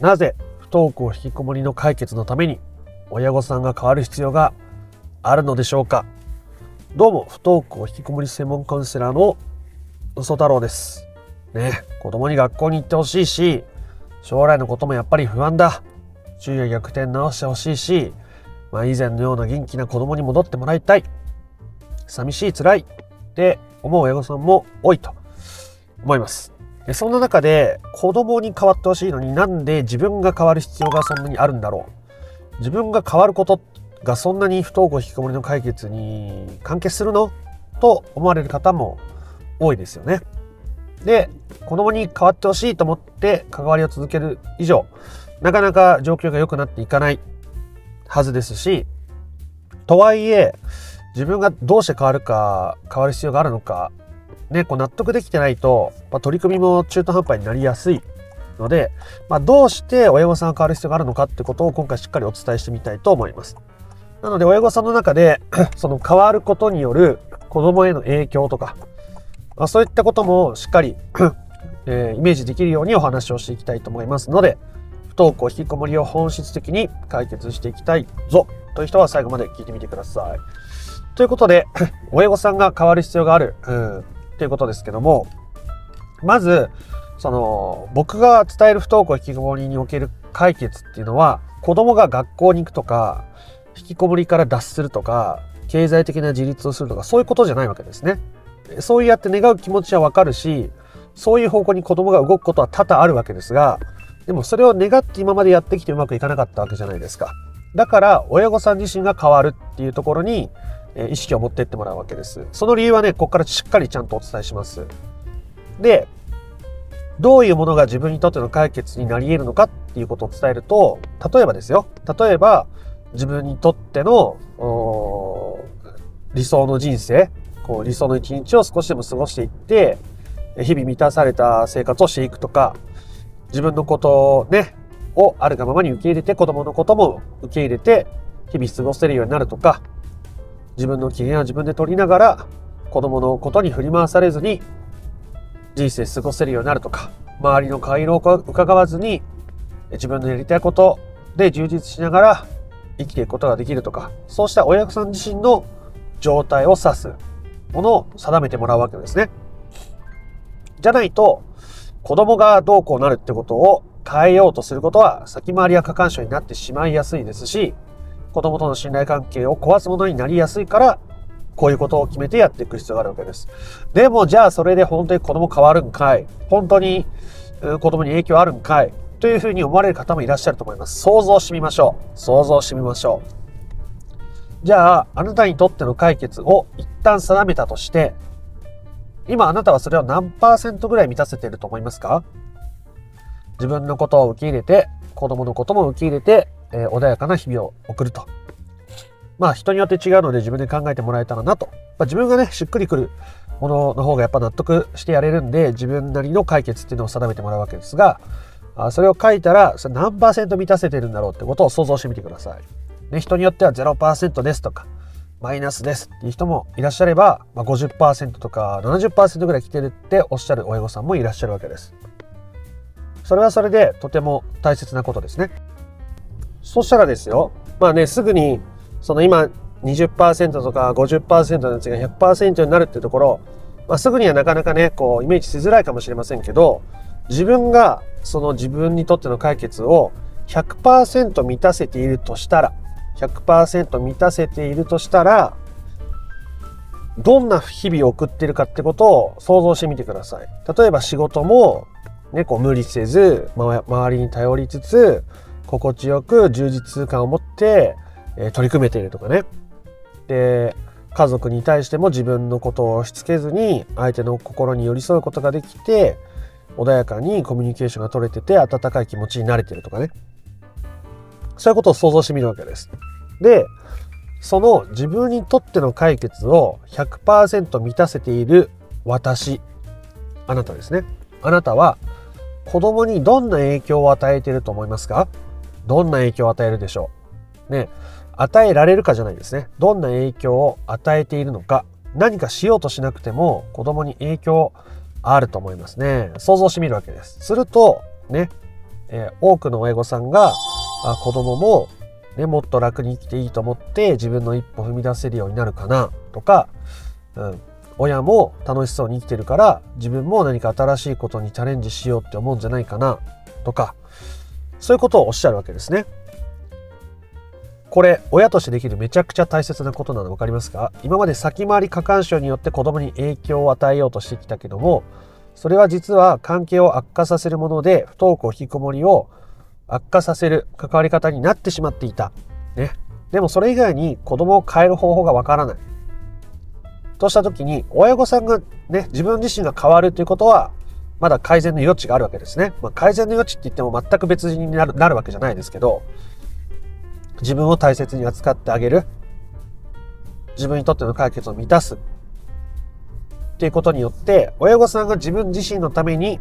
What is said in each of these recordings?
なぜ不登校引きこもりの解決のために親御さんが変わる必要があるのでしょうか？どうも不登校引きこもり専門カウンセラーの嘘太郎です。ね子供に学校に行ってほしいし将来のこともやっぱり不安だ。昼夜逆転直してほしいし、まあ、以前のような元気な子供に戻ってもらいたい。寂しい辛いって思う親御さんも多いと思います。そんな中で子供に変わってほしいのになんで自分が変わる必要がそんなにあるんだろう？自分が変わることがそんなに不登校引きこもりの解決に関係するの？と思われる方も多いですよね。で子供に変わってほしいと思って関わりを続ける以上なかなか状況が良くなっていかないはずですしとはいえ自分がどうして変わるか変わる必要があるのかね、こう納得できてないと、まあ、取り組みも中途半端になりやすいので、まあ、どうして親御さんが変わる必要があるのかってことを今回しっかりお伝えしてみたいと思います。なので親御さんの中で その変わることによる子供への影響とか、まあ、そういったこともしっかり えー、イメージできるようにお話をしていきたいと思いますので、不登校引きこもりを本質的に解決していきたいぞという人は最後まで聞いてみてください。ということで、親御さんが変わる必要がある、うん、っていうことですけども、まず、その、僕が伝える不登校引きこもりにおける解決っていうのは、子供が学校に行くとか、引きこもりから脱するとか、経済的な自立をするとか、そういうことじゃないわけですね。そうやって願う気持ちはわかるし、そういう方向に子供が動くことは多々あるわけですが、でもそれを願って今までやってきてうまくいかなかったわけじゃないですか。だから親御さん自身が変わるっていうところにえ意識を持っていってもらうわけです。その理由はね、ここからしっかりちゃんとお伝えします。で、どういうものが自分にとっての解決になり得るのかっていうことを伝えると、例えばですよ。例えば、自分にとっての理想の人生、こう理想の一日を少しでも過ごしていって、日々満たされた生活をしていくとか、自分のことをね、をあるがままに受け入れて、子供のことも受け入れて、日々過ごせるようになるとか、自分の機嫌は自分で取りながら子供のことに振り回されずに人生過ごせるようになるとか周りの顔色を伺わずに自分のやりたいことで充実しながら生きていくことができるとかそうした親御さん自身の状態を指すものを定めてもらうわけですね。じゃないと子供がどうこうなるってことを変えようとすることは先回りや過干渉になってしまいやすいですし子供との信頼関係を壊すものになりやすいから、こういうことを決めてやっていく必要があるわけです。でも、じゃあそれで本当に子供変わるんかい？本当に子供に影響あるんかい？というふうに思われる方もいらっしゃると思います。想像してみましょう。想像してみましょう。じゃあ、あなたにとっての解決を一旦定めたとして、今あなたはそれを何パーセントぐらい満たせていると思いますか？自分のことを受け入れて、子供のことも受け入れて、えー、穏やかな日々を送ると。まあ人によって違うので自分で考えてもらえたらなと。まあ、自分がね、しっくりくるものの方がやっぱ納得してやれるんで、自分なりの解決っていうのを定めてもらうわけですが、あそれを書いたら、それ何パーセント満たせてるんだろうってことを想像してみてください。ね、人によっては0%ですとか、マイナスですっていう人もいらっしゃれば、まあ、50%とか70%ぐらい来てるっておっしゃる親御さんもいらっしゃるわけです。それはそれでとても大切なことですね。そしたらですよ、まあね、すぐに、その今20%とか50%のやつが100%になるっていうところ、まあ、すぐにはなかなかね、こう、イメージしづらいかもしれませんけど、自分がその自分にとっての解決を100%満たせているとしたら、100%満たせているとしたら、どんな日々を送ってるかってことを想像してみてください。例えば仕事も、ね、こう無理せず、ま周りに頼りつつ、心地よく充実感を持って、え取り組めているとかね。で、家族に対しても自分のことを押し付けずに相手の心に寄り添うことができて穏やかにコミュニケーションが取れてて温かい気持ちになれてるとかねそういうことを想像してみるわけです。でその自分にとっての解決を100%満たせている私あなたですねあなたは子供にどんな影響を与えていると思いますか？どんな影響を与えるでしょう。ね。与えられるかじゃないですね。どんな影響を与えているのか。何かしようとしなくても子供に影響あると思いますね。想像してみるわけです。するとね。えー、多くの親御さんがあ子供も、ね、もっと楽に生きていいと思って自分の一歩踏み出せるようになるかな。とか、うん、親も楽しそうに生きてるから自分も何か新しいことにチャレンジしようって思うんじゃないかな。とかそういうことをおっしゃるわけですね。これ親としてできるめちゃくちゃ大切なことなの分かりますか？今まで先回り過干渉によって子供に影響を与えようとしてきたけどもそれは実は関係を悪化させるもので不登校引きこもりを悪化させる関わり方になってしまっていた。ね。でもそれ以外に子供を変える方法がわからない。とした時に親御さんがね、自分自身が変わるということはまだ改善の余地があるわけですね。まあ、改善の余地って言っても全く別人になるなるわけじゃないですけど、自分を大切に扱ってあげる。自分にとっての解決を満たす。っていうことによって、親御さんが自分自身のために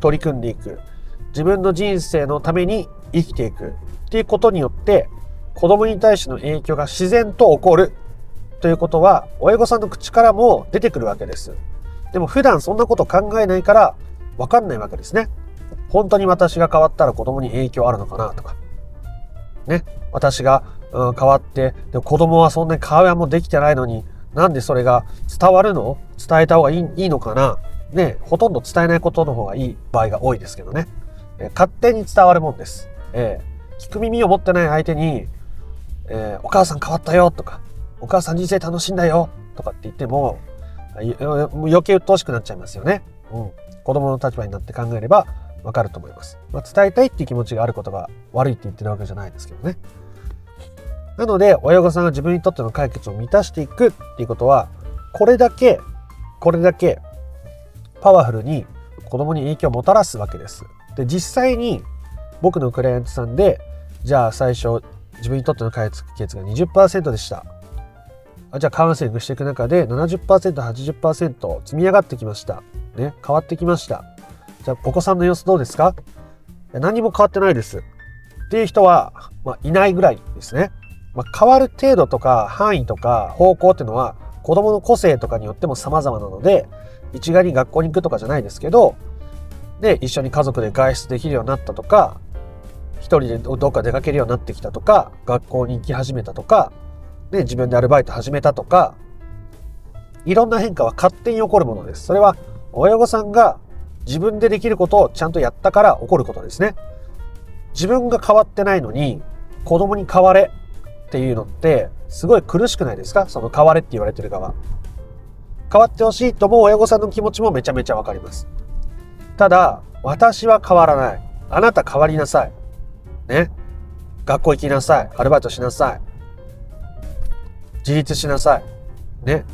取り組んでいく。自分の人生のために生きていく。っていうことによって、子供に対しての影響が自然と起こる。ということは、親御さんの口からも出てくるわけです。でも普段そんなこと考えないから、わかんないわけですね。本当に私が変わったら子供に影響あるのかなとか。ね。私が、うん、変わって、で子供はそんなに会話もできてないのに、なんでそれが伝わるの？伝えた方がいいいいのかな？ね。ほとんど伝えないことの方がいい場合が多いですけどね。え勝手に伝わるもんです。えー、聞く耳を持ってない相手に、えー、お母さん変わったよとか、お母さん人生楽しんだよとかって言っても、余計鬱陶しくなっちゃいますよね。うん。子供の立場になって考えればわかると思います。まあ、伝えたいっていう気持ちがあることが悪いって言ってるわけじゃないですけどね。なので、親御さんが自分にとっての解決を満たしていくっていうことは、これだけ、これだけパワフルに子供に影響をもたらすわけです。で、実際に僕のクライアントさんで、じゃあ最初自分にとっての解決が20%でした。じゃあカウンセリングしていく中で70%、80%積み上がってきました。ね、変わってきました。じゃあお子さんの様子どうですか？何も変わってないです。っていう人は、まあ、いないぐらいですね。まあ、変わる程度とか範囲とか方向っていうのは子供の個性とかによっても様々なので一概に学校に行くとかじゃないですけどで一緒に家族で外出できるようになったとか一人でどっか出かけるようになってきたとか学校に行き始めたとかで自分でアルバイト始めたとかいろんな変化は勝手に起こるものです。それは親御さんが自分でできることをちゃんとやったから起こることですね。自分が変わってないのに子供に変われっていうのってすごい苦しくないですか？その変われって言われてる側。変わってほしいと思う親御さんの気持ちもめちゃめちゃわかります。ただ、私は変わらない。あなた変わりなさい。ね。学校行きなさい。アルバイトしなさい。自立しなさい。ね。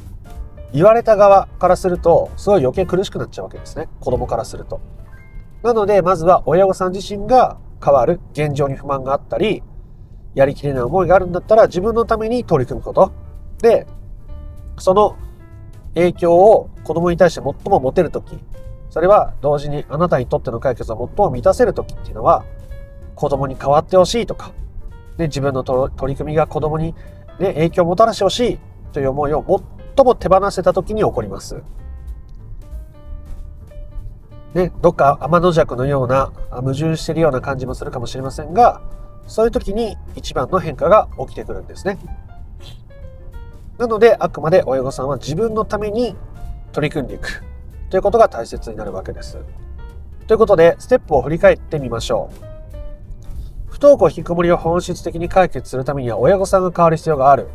言われた側からすると、すごい余計苦しくなっちゃうわけですね。子供からすると。なので、まずは親御さん自身が変わる。現状に不満があったり、やりきれない思いがあるんだったら自分のために取り組むこと。で、その影響を子供に対して最も持てるとき、それは同時にあなたにとっての解決を最も満たせるときっていうのは、子供に変わってほしいとか、で自分の取り組みが子供に、ね、影響をもたらしてほしいという思いを持って最も手放せたときに起こります。ね、どっか天の弱のような矛盾してるような感じもするかもしれませんが、そういう時に一番の変化が起きてくるんですね。なので、あくまで親御さんは自分のために取り組んでいくということが大切になるわけです。ということで、ステップを振り返ってみましょう。不登校引きこもりを本質的に解決するためには親御さんが変わる必要がある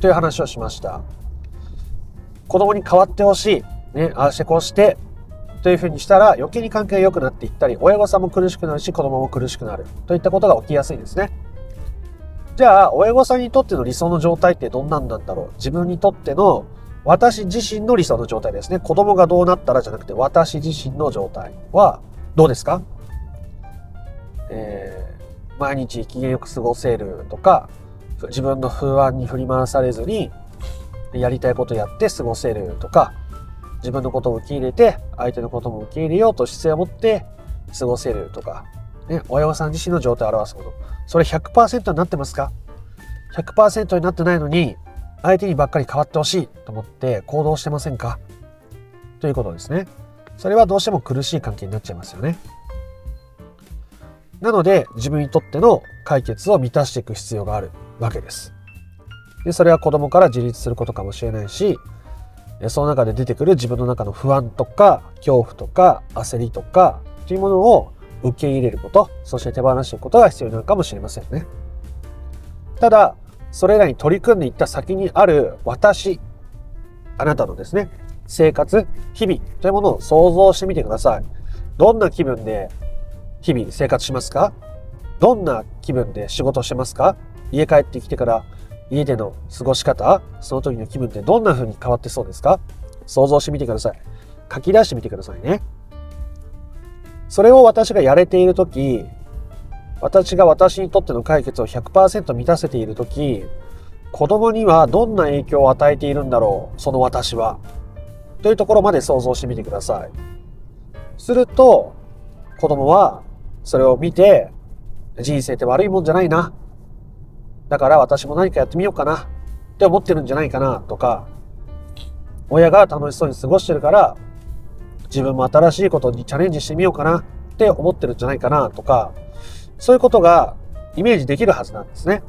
という話をしました。子供に変わってほしい。ね、ああしてこうしてというふうにしたら余計に関係が良くなっていったり、親御さんも苦しくなるし、子供も苦しくなるといったことが起きやすいですね。じゃあ、親御さんにとっての理想の状態ってどんなんなんだろう自分にとっての私自身の理想の状態ですね。子供がどうなったらじゃなくて、私自身の状態はどうですか？えー、毎日機嫌よく過ごせるとか、自分の不安に振り回されずに、やりたいことやって過ごせるとか、自分のことを受け入れて、相手のことも受け入れようと姿勢を持って過ごせるとか、ね、親御さん自身の状態を表すこと。それ100%になってますか ?100% になってないのに、相手にばっかり変わってほしいと思って行動してませんか？ということですね。それはどうしても苦しい関係になっちゃいますよね。なので自分にとっての解決を満たしていく必要があるわけです。でそれは子供から自立することかもしれないしその中で出てくる自分の中の不安とか恐怖とか焦りとかというものを受け入れることそして手放していくことが必要なのかもしれませんね。ただそれらに取り組んでいった先にある私あなたのですね生活日々というものを想像してみてください。どんな気分で日々生活しますか？どんな気分で仕事してますか？家帰ってきてから家での過ごし方その時の気分ってどんな風に変わってそうですか？想像してみてください。書き出してみてくださいね。それを私がやれている時、私が私にとっての解決を100%満たせている時、子供にはどんな影響を与えているんだろうその私は。というところまで想像してみてください。すると、子供はそれを見て、人生って悪いもんじゃないな。だから私も何かやってみようかなって思ってるんじゃないかなとか、親が楽しそうに過ごしてるから、自分も新しいことにチャレンジしてみようかなって思ってるんじゃないかなとか、そういうことがイメージできるはずなんですね。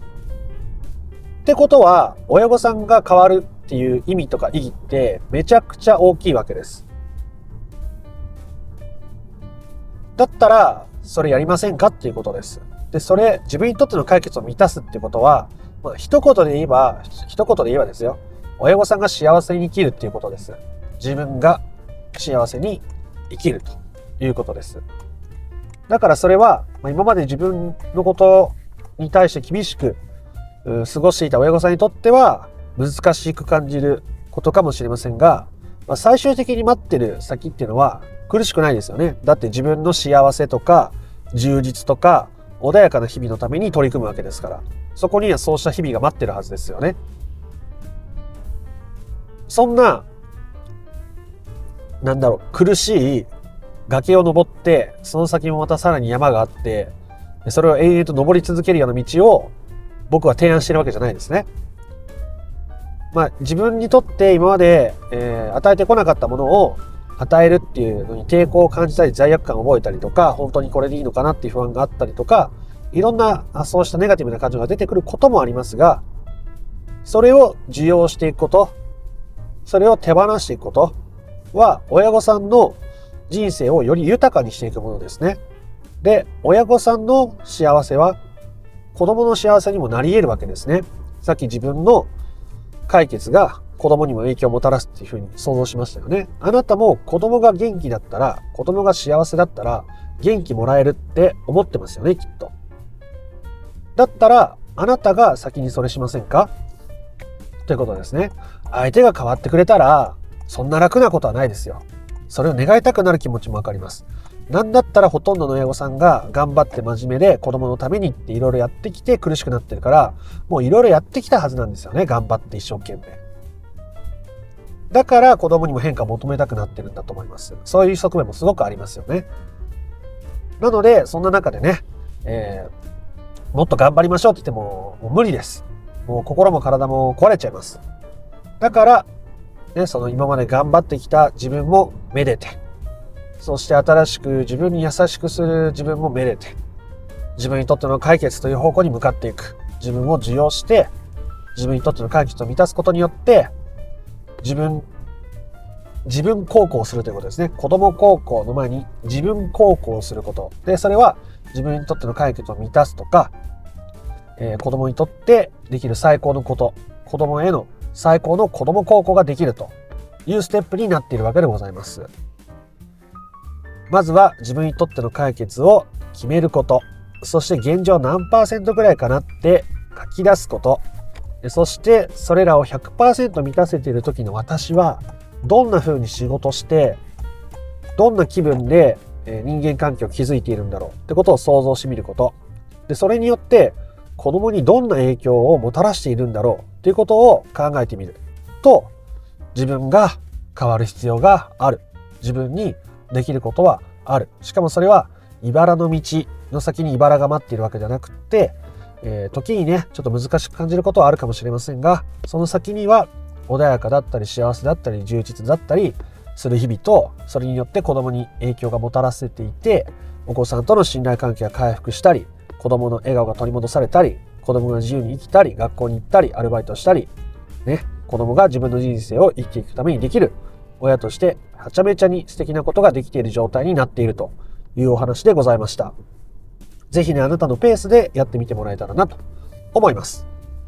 ってことは、親御さんが変わるっていう意味とか意義ってめちゃくちゃ大きいわけです。だったら、それやりませんか？っていうことです。で、それ、自分にとっての解決を満たすってことは、まあ、一言で言えば、一言で言えばですよ。親御さんが幸せに生きるっていうことです。自分が幸せに生きるということです。だからそれは、まあ、今まで自分のことに対して厳しく過ごしていた親御さんにとっては難しく感じることかもしれませんが、まあ、最終的に待ってる先っていうのは苦しくないですよね。だって自分の幸せとか充実とか穏やかな日々のために取り組むわけですから、そこにはそうした日々が待ってるはずですよね。そんな、なんだろう、苦しい崖を登って、その先もまたさらに山があって、それを延々と登り続けるような道を僕は提案してるわけじゃないですね。まあ自分にとって今まで、えー、与えてこなかったものを与えるっていうのに抵抗を感じたり罪悪感を覚えたりとか、本当にこれでいいのかなっていう不安があったりとか、いろんなそうしたネガティブな感情が出てくることもありますが、それを受容していくこと、それを手放していくことは、親御さんの人生をより豊かにしていくものですね。で、親御さんの幸せは子供の幸せにもなり得るわけですね。さっき自分の解決が子供にも影響をもたらすっていうふうに想像しましたよね。あなたも子供が元気だったら、子供が幸せだったら、元気もらえるって思ってますよね、きっと。だったら、あなたが先にそれしませんか？ということですね。相手が変わってくれたら、そんな楽なことはないですよ。それを願いたくなる気持ちもわかります。なんだったらほとんどの親御さんが頑張って真面目で子供のためにっていろいろやってきて苦しくなってるから、もういろいろやってきたはずなんですよね。頑張って一生懸命。だから子供にも変化を求めたくなってるんだと思います。そういう側面もすごくありますよね。なので、そんな中でね、えー、もっと頑張りましょうって言ってももう無理です。もう心も体も壊れちゃいます。だから、ね、その今まで頑張ってきた自分もめでて、そして新しく自分に優しくする自分もめでて、自分にとっての解決という方向に向かっていく。自分を受容して、自分にとっての解決を満たすことによって、自分、自分高校するということですね。子供高校の前に自分高校すること。で、それは自分にとっての解決を満たすとか、えー、子供にとってできる最高のこと、子供への最高の子供高校ができるというステップになっているわけでございます。まずは自分にとっての解決を決めること、そして現状何パーセントぐらいかなって書き出すこと、そしてそれらを100%満たせている時の私はどんな風に仕事してどんな気分で人間関係を築いているんだろうってことを想像してみること。でそれによって子供にどんな影響をもたらしているんだろうっていうことを考えてみる。と自分が変わる必要がある。自分にできることはある。しかもそれは茨の道の先に茨が待っているわけじゃなくってえー、時にね、ちょっと難しく感じることはあるかもしれませんが、その先には穏やかだったり幸せだったり充実だったりする日々と、それによって子供に影響がもたらせていて、お子さんとの信頼関係が回復したり、子供の笑顔が取り戻されたり、子供が自由に生きたり、学校に行ったり、アルバイトしたり、ね、子供が自分の人生を生きていくためにできる、親としてはちゃめちゃに素敵なことができている状態になっているというお話でございました。ぜひね、あなたのペースでやってみてもらえたらなと思います。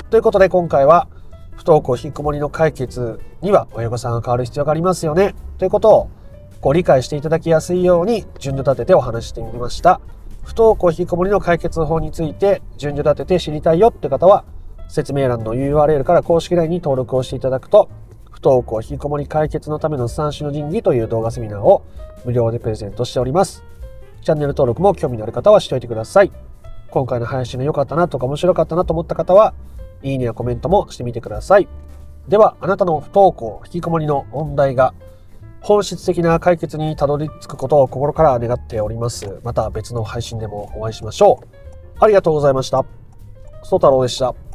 ということで今回は、不登校引きこもりの解決には親御さんが変わる必要がありますよね、ということをご理解していただきやすいように順序立ててお話してみました。不登校引きこもりの解決法について順序立てて知りたいよって方は、説明欄の URL から公式 LINE に登録をしていただくと、不登校引きこもり解決のための三種の神器という動画セミナーを無料でプレゼントしております。チャンネル登録も興味のある方はしておいてください。今回の配信が良かったなとか面白かったなと思った方は、いいねやコメントもしてみてください。では、あなたの不登校、引きこもりの問題が本質的な解決にたどり着くことを心から願っております。また別の配信でもお会いしましょう。ありがとうございました。ソ太郎でした。